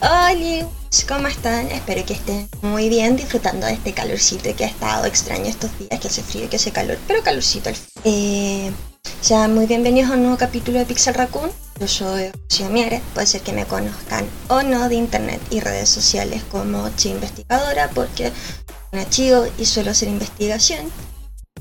Hola, ¿cómo están? Espero que estén muy bien disfrutando de este calorcito que ha estado extraño estos días, que hace frío y que hace calor, pero calorcito al fin. Eh, sean muy bienvenidos a un nuevo capítulo de Pixel Raccoon. Yo soy Rocío Mieres, puede ser que me conozcan o no de internet y redes sociales como Chi Investigadora, porque soy una chivo y suelo hacer investigación.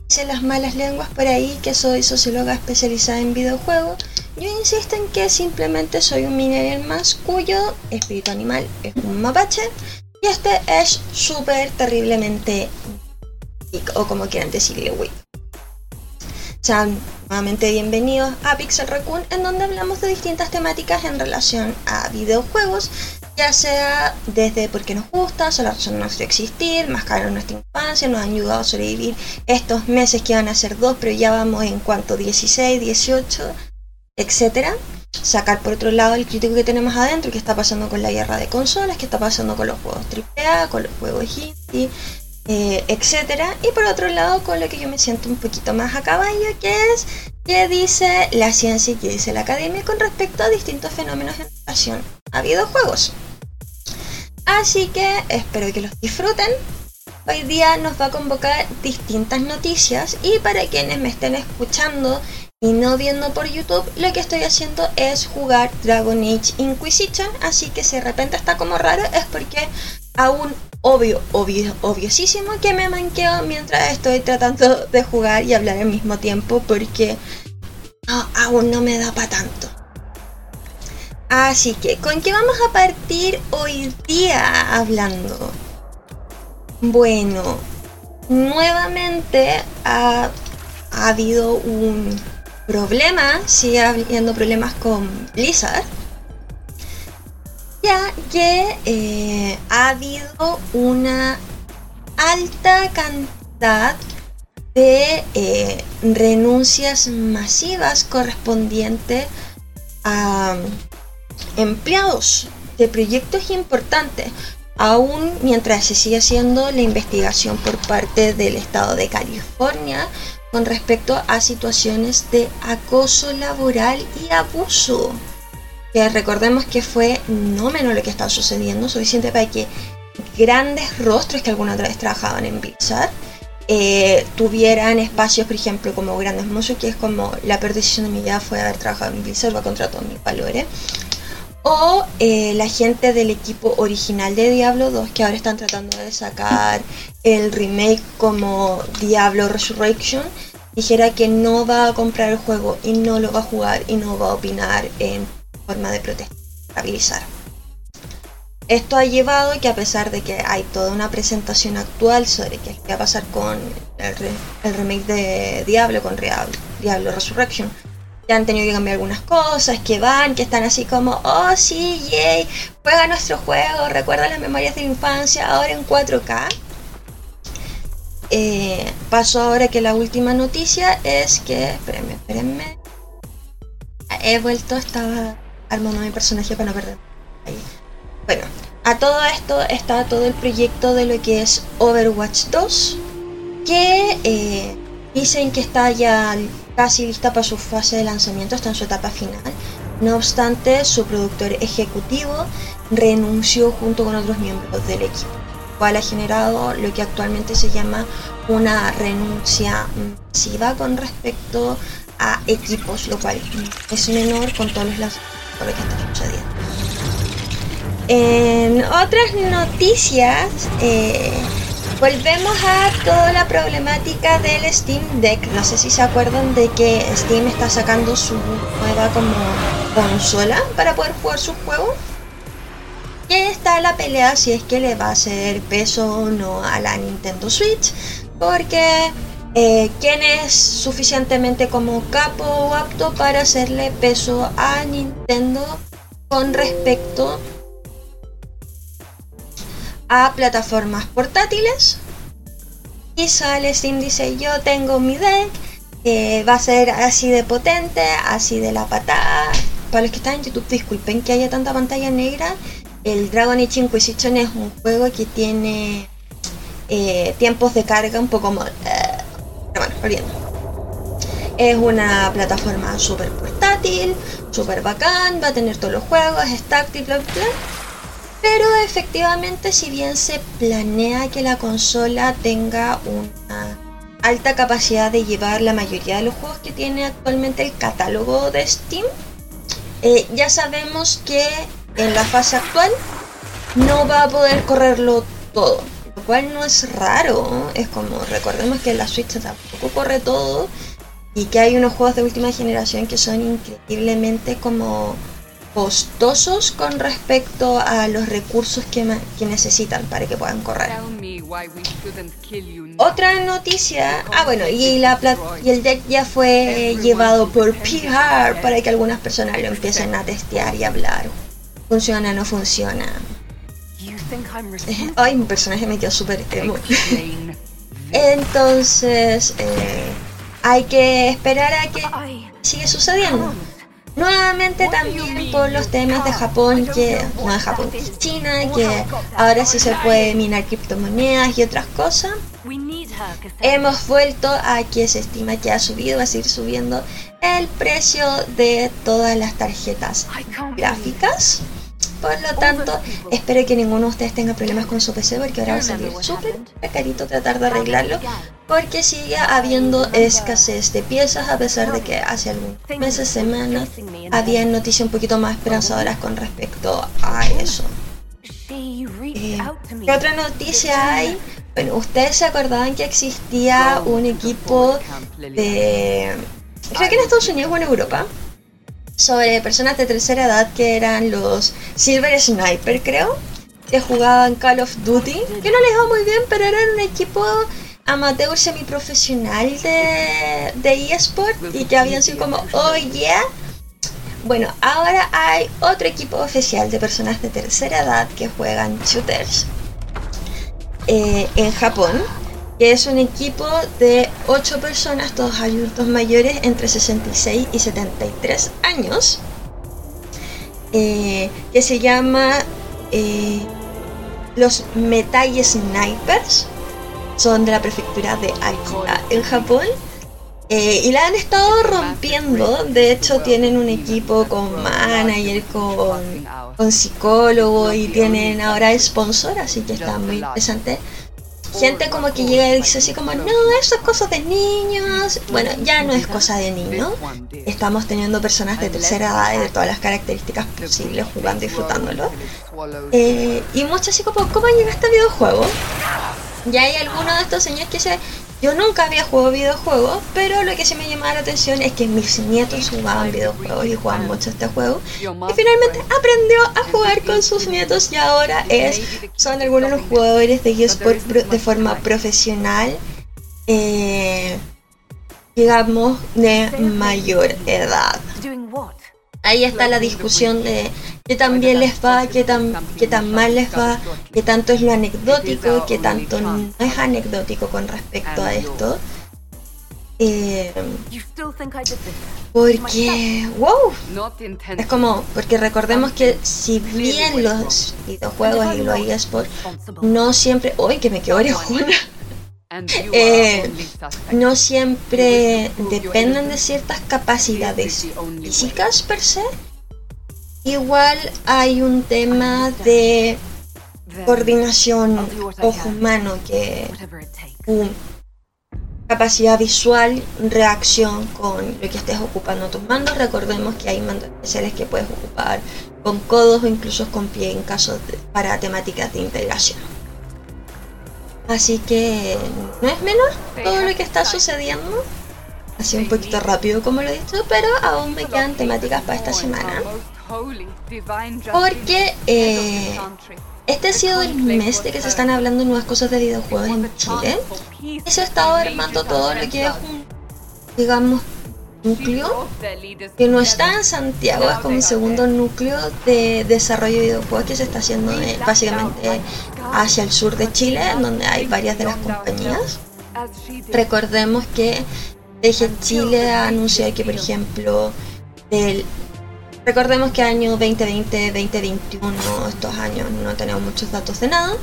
Dicen las malas lenguas por ahí que soy socióloga especializada en videojuegos. Yo insisto en que simplemente soy un millennial más cuyo espíritu animal es un mapache y este es súper terriblemente o como quieran decirle weak. Sean nuevamente bienvenidos a Pixel Raccoon en donde hablamos de distintas temáticas en relación a videojuegos ya sea desde por qué nos gusta, son la razón de nuestro existir, mascarar nuestra infancia, nos han ayudado a sobrevivir estos meses que van a ser dos, pero ya vamos en cuanto 16, 18, etcétera. Sacar por otro lado el crítico que tenemos adentro, qué está pasando con la guerra de consolas, qué está pasando con los juegos AAA, con los juegos indie, eh, etcétera. Y por otro lado, con lo que yo me siento un poquito más a caballo, que es qué dice la ciencia y qué dice la academia con respecto a distintos fenómenos en relación a videojuegos. Así que espero que los disfruten. Hoy día nos va a convocar distintas noticias y para quienes me estén escuchando y no viendo por YouTube, lo que estoy haciendo es jugar Dragon Age Inquisition, así que si de repente está como raro es porque aún obvio, obvio, obviosísimo que me manqueo mientras estoy tratando de jugar y hablar al mismo tiempo porque aún no me da para tanto. Así que, ¿con qué vamos a partir hoy día hablando? Bueno, nuevamente ha habido un problema, sigue habiendo problemas con Blizzard, ya que eh, ha habido una alta cantidad de eh, renuncias masivas correspondientes a empleados de proyectos importantes, aún mientras se sigue haciendo la investigación por parte del estado de California con respecto a situaciones de acoso laboral y abuso. Que recordemos que fue no menos lo que estaba sucediendo, suficiente para que grandes rostros que alguna vez trabajaban en Blizzard eh, tuvieran espacios, por ejemplo, como grandes monstruos, que es como la peor decisión de mi vida fue haber trabajado en Blizzard, va contra todos mis valores o eh, la gente del equipo original de Diablo 2 que ahora están tratando de sacar el remake como Diablo Resurrection dijera que no va a comprar el juego y no lo va a jugar y no va a opinar en forma de protesta Blizzard. Esto ha llevado que a pesar de que hay toda una presentación actual sobre qué va a pasar con el, re- el remake de Diablo, con Diablo Resurrection, han tenido que cambiar algunas cosas, que van, que están así como, oh sí, yay, juega nuestro juego, recuerda las memorias de la infancia, ahora en 4K. Eh, pasó ahora que la última noticia es que, espérenme, espérenme, he vuelto, estaba armando mi personaje para no perder. Bueno, a todo esto está todo el proyecto de lo que es Overwatch 2, que eh, dicen que está ya casi lista para su fase de lanzamiento, está en su etapa final. No obstante, su productor ejecutivo renunció junto con otros miembros del equipo, lo cual ha generado lo que actualmente se llama una renuncia masiva con respecto a equipos, lo cual es menor con todos los lanzamientos lo que está sucediendo. En otras noticias, eh, volvemos a toda la problemática del Steam Deck. No sé si se acuerdan de que Steam está sacando su nueva como consola para poder jugar sus juegos. Y está la pelea si es que le va a hacer peso o no a la Nintendo Switch. Porque eh, ¿quién es suficientemente como capo o apto para hacerle peso a Nintendo con respecto a plataformas portátiles? Y sale Steam dice yo tengo mi deck, eh, va a ser así de potente, así de la patada. Para los que están en YouTube, disculpen que haya tanta pantalla negra. El Dragon Age Inquisition es un juego que tiene eh, tiempos de carga un poco más... Pero bueno, volviendo. Es una plataforma súper portátil, súper bacán, va a tener todos los juegos, es táctil, bla, bla. Pero efectivamente, si bien se planea que la consola tenga una alta capacidad de llevar la mayoría de los juegos que tiene actualmente el catálogo de Steam, eh, ya sabemos que en la fase actual no va a poder correrlo todo lo cual no es raro. Es como, recordemos que la Switch tampoco corre todo y que hay unos juegos de última generación que son increíblemente como costosos con respecto a los recursos que, que necesitan para que puedan correr. Otra noticia, ah bueno, y, la y el deck ya fue llevado por PR para que algunas personas lo empiecen a testear y hablar. Funciona, no funciona. Ay, mi personaje me quedó súper Entonces, eh, hay que esperar a que siga sucediendo. Nuevamente también por los temas de Japón, que no de Japón, China, que ahora sí se puede minar criptomonedas y otras cosas. Hemos vuelto a que se estima que ha subido, va a seguir subiendo el precio de todas las tarjetas gráficas. Por lo tanto, espero que ninguno de ustedes tenga problemas con su PC porque ahora va a salir súper carito tratar de arreglarlo porque sigue habiendo escasez de piezas a pesar de que hace algunos meses, semanas, había noticias un poquito más esperanzadoras con respecto a eso. Eh, ¿Qué otra noticia hay? Bueno, ustedes se acordaban que existía un equipo de... Creo que en Estados Unidos o en Europa sobre personas de tercera edad que eran los Silver Sniper, creo, que jugaban Call of Duty, que no les va muy bien, pero eran un equipo amateur semiprofesional de, de eSport y que habían sido como, oh yeah. Bueno, ahora hay otro equipo oficial de personas de tercera edad que juegan shooters eh, en Japón que es un equipo de 8 personas, todos adultos mayores entre 66 y 73 años, eh, que se llama eh, los Metai Snipers, son de la prefectura de Akita en Japón. Eh, y la han estado rompiendo, de hecho tienen un equipo con manager, con, con psicólogo y tienen ahora sponsor, así que está muy interesante gente como que llega y dice así como, no, eso es cosa de niños. Bueno, ya no es cosa de niños. Estamos teniendo personas de tercera edad y de todas las características posibles jugando y disfrutándolo. Eh, y muchos así como, ¿cómo llega este videojuego? Ya hay algunos de estos señores que se yo nunca había jugado videojuegos, pero lo que sí me llamaba la atención es que mis nietos jugaban videojuegos y jugaban mucho este juego. Y finalmente aprendió a jugar con sus nietos y ahora es son algunos de los jugadores de eSport de forma profesional, eh, digamos, de mayor edad ahí está la discusión de qué tan bien les va, qué tan, qué tan mal les va, qué tanto es lo anecdótico, qué tanto no es anecdótico con respecto a esto. Eh, porque, wow, es como, porque recordemos que si bien los videojuegos y los eSports no siempre, uy, que me quedo orejona eh, no siempre dependen de ciertas capacidades físicas per se. Igual hay un tema de coordinación ojo-humano que capacidad visual, reacción con lo que estés ocupando tus mandos. Recordemos que hay mandos especiales que puedes ocupar con codos o incluso con pie en caso de, para temáticas de integración. Así que no es menor todo lo que está sucediendo. Así un poquito rápido como lo he dicho, pero aún me quedan temáticas para esta semana. Porque eh, Este ha sido el mes de que se están hablando nuevas cosas de videojuegos en Chile. Y se ha estado armando todo lo que es un, digamos, núcleo que no está en Santiago, es como un segundo núcleo de desarrollo de videojuegos que se está haciendo eh, básicamente hacia el sur de Chile, en donde hay varias de las compañías. Recordemos que Deje Chile ha anunciado que, por ejemplo, del Recordemos que año 2020, 2021, estos años no tenemos muchos datos de nada,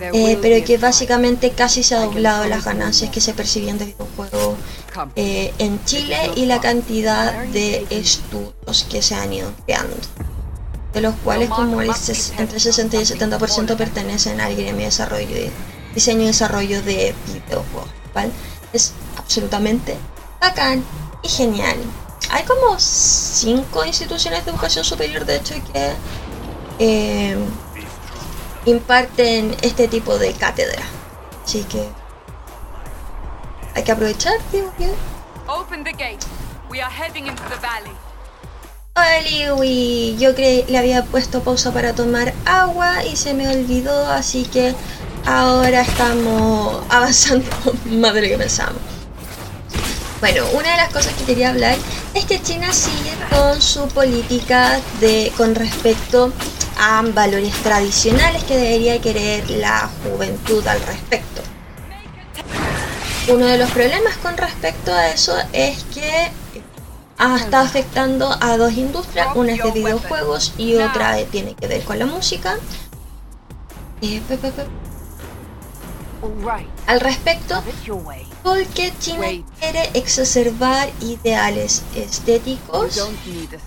eh, pero que básicamente casi se ha doblado las ganancias que se percibían de videojuegos eh, en Chile y la cantidad de estudios que se han ido creando, de los cuales como el, entre 60 y el 70% pertenecen al gremio de desarrollo de diseño y desarrollo de videojuegos, ¿vale? Es absolutamente bacán y genial. Hay como cinco instituciones de educación superior, de hecho, que eh, imparten este tipo de cátedra. Así que hay que aprovechar, digo que. Open the gate. We are heading into the valley. Hola, Yo creí le había puesto pausa para tomar agua y se me olvidó, así que ahora estamos avanzando más de lo que pensamos. Bueno, una de las cosas que quería hablar es que China sigue con su política de con respecto a valores tradicionales que debería querer la juventud al respecto. Uno de los problemas con respecto a eso es que está afectando a dos industrias, una es de videojuegos y otra tiene que ver con la música. Eh, al respecto, porque China quiere exacerbar ideales estéticos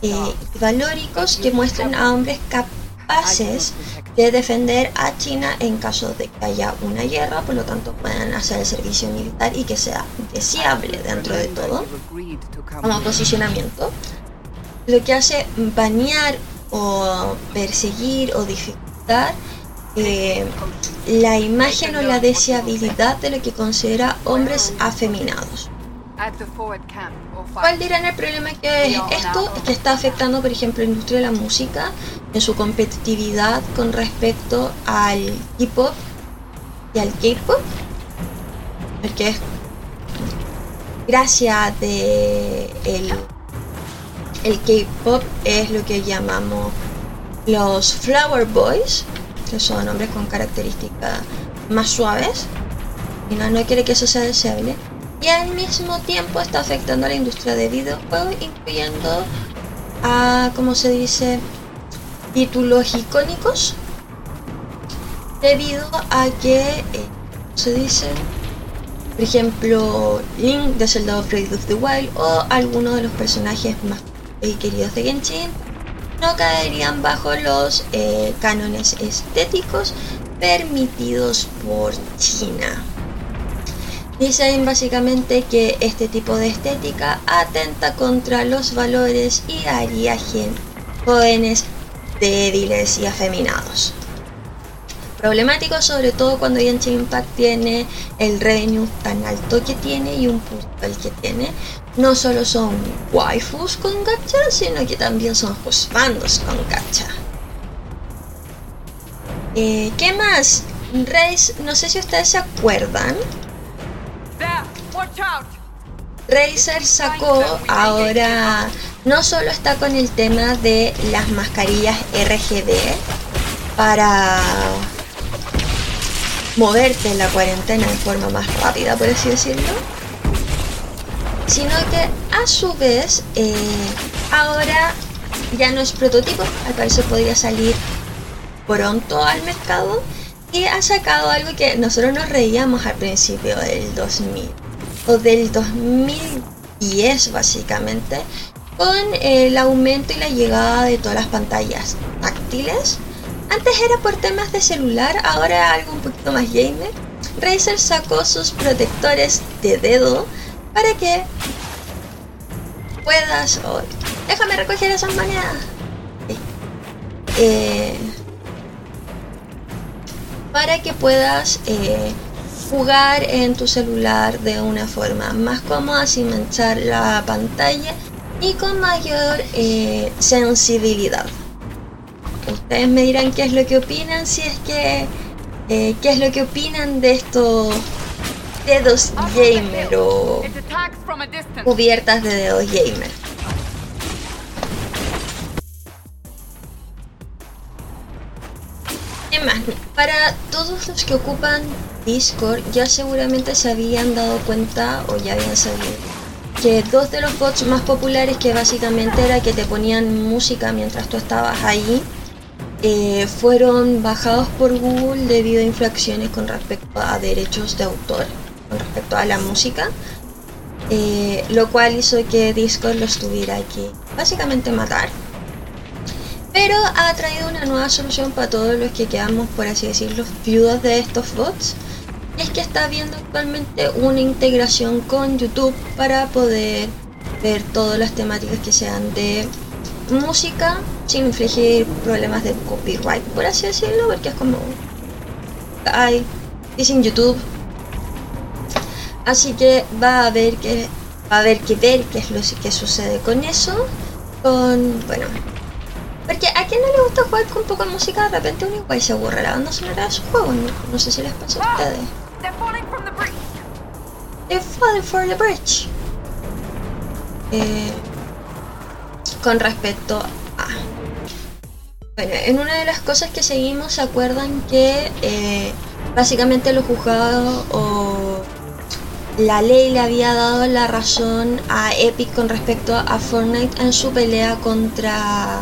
y valóricos que muestren a hombres capaces de defender a China en caso de que haya una guerra, por lo tanto puedan hacer el servicio militar y que sea deseable dentro de todo como posicionamiento. Lo que hace banear o perseguir o dificultar eh, la imagen o la deseabilidad de lo que considera hombres afeminados. ¿Cuál dirán el problema que es esto? Es que está afectando, por ejemplo, la industria de la música en su competitividad con respecto al hip hop y al K-pop, porque es gracias de el, el K-pop es lo que llamamos los Flower Boys, son hombres con características más suaves. Y no, no quiere que eso sea deseable y al mismo tiempo está afectando a la industria de videojuegos incluyendo a como se dice títulos icónicos debido a que eh, se dice por ejemplo Link de Zelda of of the Wild o algunos de los personajes más eh, queridos de Genshin no caerían bajo los eh, cánones estéticos permitidos por China. Dicen básicamente que este tipo de estética atenta contra los valores y haría jóvenes débiles y afeminados. Problemático sobre todo cuando Genshin Impact tiene el revenue tan alto que tiene y un punto el que tiene, no solo son waifus con gacha, sino que también son husbandos con gacha. Eh, ¿Qué más? Reis, no sé si ustedes se acuerdan. Razer sacó ahora, no solo está con el tema de las mascarillas RGB para moverte en la cuarentena de forma más rápida, por así decirlo, sino que a su vez eh, ahora ya no es prototipo, al parecer podría salir pronto al mercado y ha sacado algo que nosotros nos reíamos al principio del 2000 o del 2010 básicamente con el aumento y la llegada de todas las pantallas táctiles. Antes era por temas de celular, ahora algo un poquito más gamer. Razer sacó sus protectores de dedo para que puedas... déjame recoger esas monedas. Eh, para que puedas eh, jugar en tu celular de una forma más cómoda sin manchar la pantalla y con mayor eh, sensibilidad. ustedes me dirán qué es lo que opinan, si es que eh, qué es lo que opinan de estos dedos gamer o cubiertas de dedos gamer. más, para todos los que ocupan Discord ya seguramente se habían dado cuenta o ya habían sabido que dos de los bots más populares que básicamente era que te ponían música mientras tú estabas ahí eh, fueron bajados por Google debido a infracciones con respecto a derechos de autor, con respecto a la música, eh, lo cual hizo que Discord los tuviera que básicamente matar. Pero ha traído una nueva solución para todos los que quedamos, por así decirlo, viudos de estos bots. Es que está viendo actualmente una integración con YouTube para poder ver todas las temáticas que sean de música sin infligir problemas de copyright, por así decirlo, porque es como. Ay, es en YouTube. Así que va a haber que va a haber que ver qué es lo que sucede con eso. Con. Bueno. Porque a quien no le gusta jugar con poca música, de repente uno igual se aburre la banda sonora de su juego. No, sé si les pasa a ustedes. They're falling from the bridge. They're falling for the bridge. Eh, con respecto a... Bueno, en una de las cosas que seguimos, ¿se acuerdan que eh, básicamente los juzgados o la ley le había dado la razón a Epic con respecto a Fortnite en su pelea contra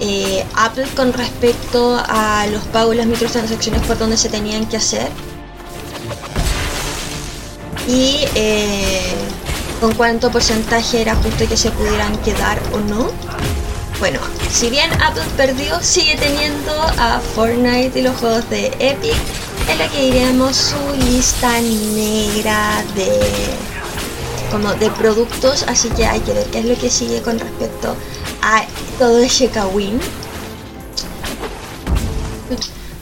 eh, Apple con respecto a los pagos y las microtransacciones por donde se tenían que hacer? Y eh, con cuánto porcentaje era justo que se pudieran quedar o no. Bueno, si bien Apple perdió, sigue teniendo a Fortnite y los juegos de Epic en la que iremos su lista negra de como de productos, así que hay que ver qué es lo que sigue con respecto a todo ese Kawin.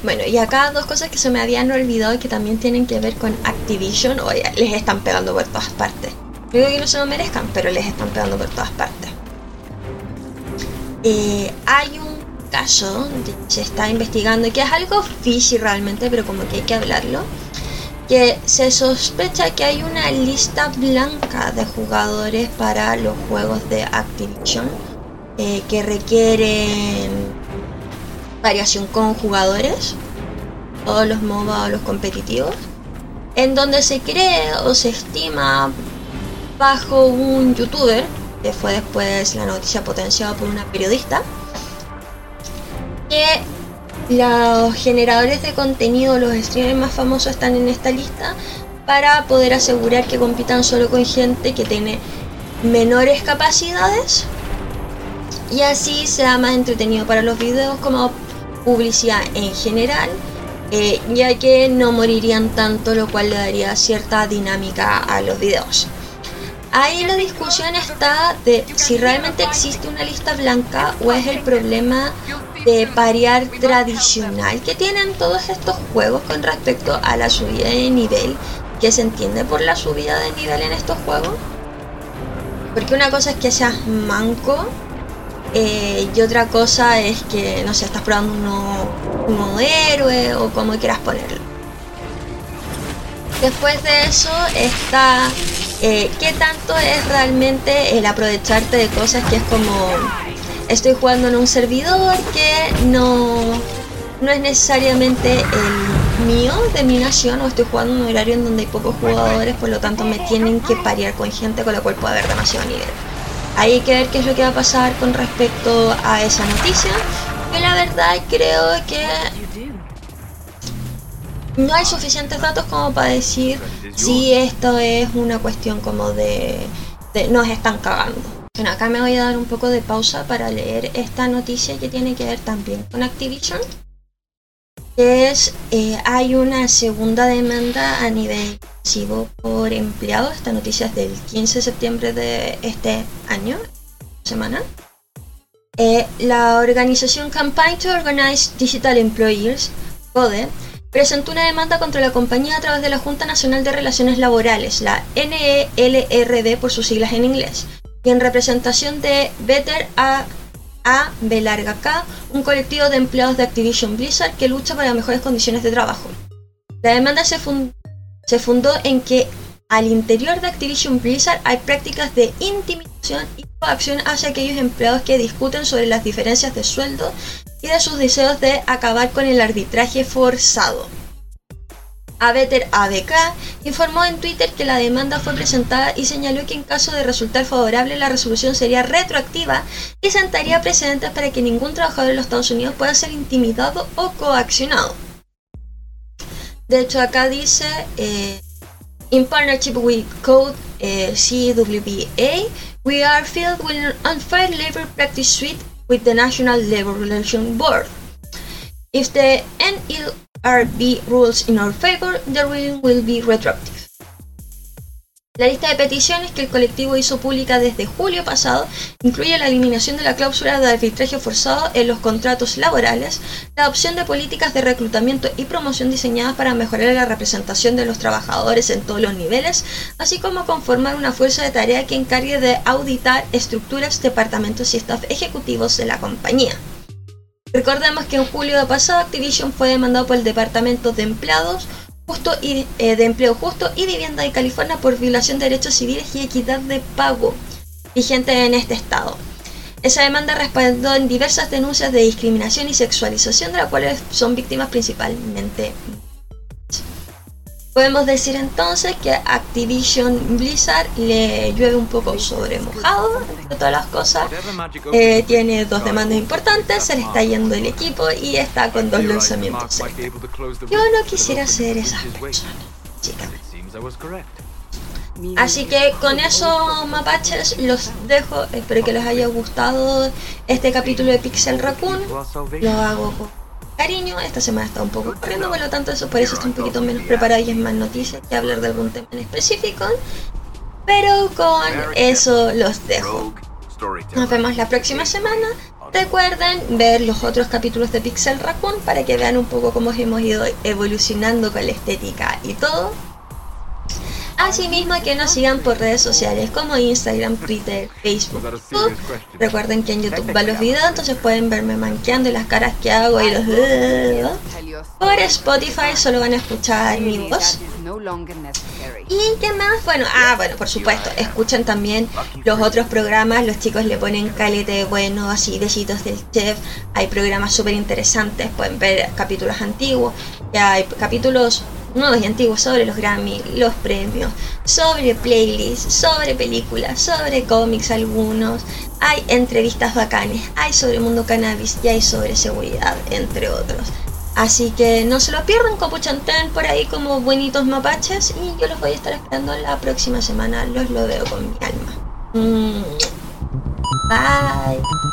Bueno, y acá dos cosas que se me habían olvidado y que también tienen que ver con Activision. Oye, les están pegando por todas partes. Creo que no se lo merezcan, pero les están pegando por todas partes. Eh, hay un caso que se está investigando que es algo fishy realmente, pero como que hay que hablarlo. Que se sospecha que hay una lista blanca de jugadores para los juegos de Activision eh, que requieren variación con jugadores, o los MOBA o los competitivos, en donde se cree o se estima bajo un youtuber, que fue después la noticia potenciada por una periodista, que los generadores de contenido, los streamers más famosos están en esta lista para poder asegurar que compitan solo con gente que tiene menores capacidades y así sea más entretenido para los videos como publicidad en general eh, ya que no morirían tanto lo cual le daría cierta dinámica a los videos Ahí la discusión está de si realmente existe una lista blanca o es el problema de parear tradicional que tienen todos estos juegos con respecto a la subida de nivel que se entiende por la subida de nivel en estos juegos. Porque una cosa es que seas manco eh, y otra cosa es que, no sé, estás probando un nuevo héroe o como quieras ponerlo. Después de eso está eh, qué tanto es realmente el aprovecharte de cosas que es como estoy jugando en un servidor que no, no es necesariamente el mío de mi nación o estoy jugando en un horario en donde hay pocos jugadores, por lo tanto me tienen que parear con gente con la cual puede haber demasiado nivel. Hay que ver qué es lo que va a pasar con respecto a esa noticia. Que la verdad creo que no hay suficientes datos como para decir si esto es una cuestión como de, nos están cagando. Bueno, acá me voy a dar un poco de pausa para leer esta noticia que tiene que ver también con Activision. Es, eh, hay una segunda demanda a nivel pasivo por empleado. Esta noticia es del 15 de septiembre de este año, semana. Eh, la organización Campaign to Organize Digital Employers, CODE, presentó una demanda contra la compañía a través de la Junta Nacional de Relaciones Laborales, la NELRB por sus siglas en inglés, y en representación de Better a B larga K, un colectivo de empleados de Activision Blizzard que lucha por las mejores condiciones de trabajo. La demanda se, se fundó en que al interior de Activision Blizzard hay prácticas de intimidación y coacción hacia aquellos empleados que discuten sobre las diferencias de sueldo y de sus deseos de acabar con el arbitraje forzado. Abeter ABK informó en Twitter que la demanda fue presentada y señaló que en caso de resultar favorable la resolución sería retroactiva y sentaría precedentes para que ningún trabajador en los Estados Unidos pueda ser intimidado o coaccionado. De hecho acá dice, eh, in partnership with Code eh, CWPA, we are filled with an unfair labor practice suite with the National Labor Relations Board. If the NLRB rules in our favor, the ruling will be retroactive. La lista de peticiones que el colectivo hizo pública desde julio pasado incluye la eliminación de la cláusula de arbitraje forzado en los contratos laborales, la adopción de políticas de reclutamiento y promoción diseñadas para mejorar la representación de los trabajadores en todos los niveles, así como conformar una fuerza de tarea que encargue de auditar estructuras, departamentos y staff ejecutivos de la compañía. Recordemos que en julio pasado Activision fue demandado por el Departamento de Empleados justo y, eh, de Empleo Justo y Vivienda de California por violación de derechos civiles y equidad de pago vigente en este estado. Esa demanda respaldó en diversas denuncias de discriminación y sexualización de las cuales son víctimas principalmente Podemos decir entonces que Activision Blizzard le llueve un poco sobre mojado, de todas las cosas. Eh, tiene dos demandas importantes, se le está yendo el equipo y está con dos lanzamientos. Yo no quisiera ser esa persona, Así que con eso, mapaches, los dejo. Espero que les haya gustado este capítulo de Pixel Raccoon. Lo hago con cariño. Esta semana está un poco corriendo, por lo tanto, eso por eso estoy un poquito menos preparado y es más noticias que hablar de algún tema en específico. Pero con eso los dejo. Nos vemos la próxima semana. Recuerden ver los otros capítulos de Pixel Raccoon para que vean un poco cómo hemos ido evolucionando con la estética y todo. Asimismo que nos sigan por redes sociales como Instagram, Twitter, Facebook. Recuerden que en YouTube van los videos, entonces pueden verme manqueando las caras que hago y los... Por Spotify solo van a escuchar mi voz. ¿Y qué más? Bueno, ah, bueno, por supuesto, escuchan también los otros programas, los chicos le ponen calete bueno, así, besitos del chef, hay programas súper interesantes, pueden ver capítulos antiguos, ya hay capítulos nuevos y antiguos sobre los Grammy, los premios, sobre playlists, sobre películas, sobre cómics algunos, hay entrevistas bacanes, hay sobre mundo cannabis y hay sobre seguridad, entre otros. Así que no se lo pierdan, copuchantén por ahí como buenitos mapaches y yo los voy a estar esperando la próxima semana, los lo veo con mi alma. Mm. Bye.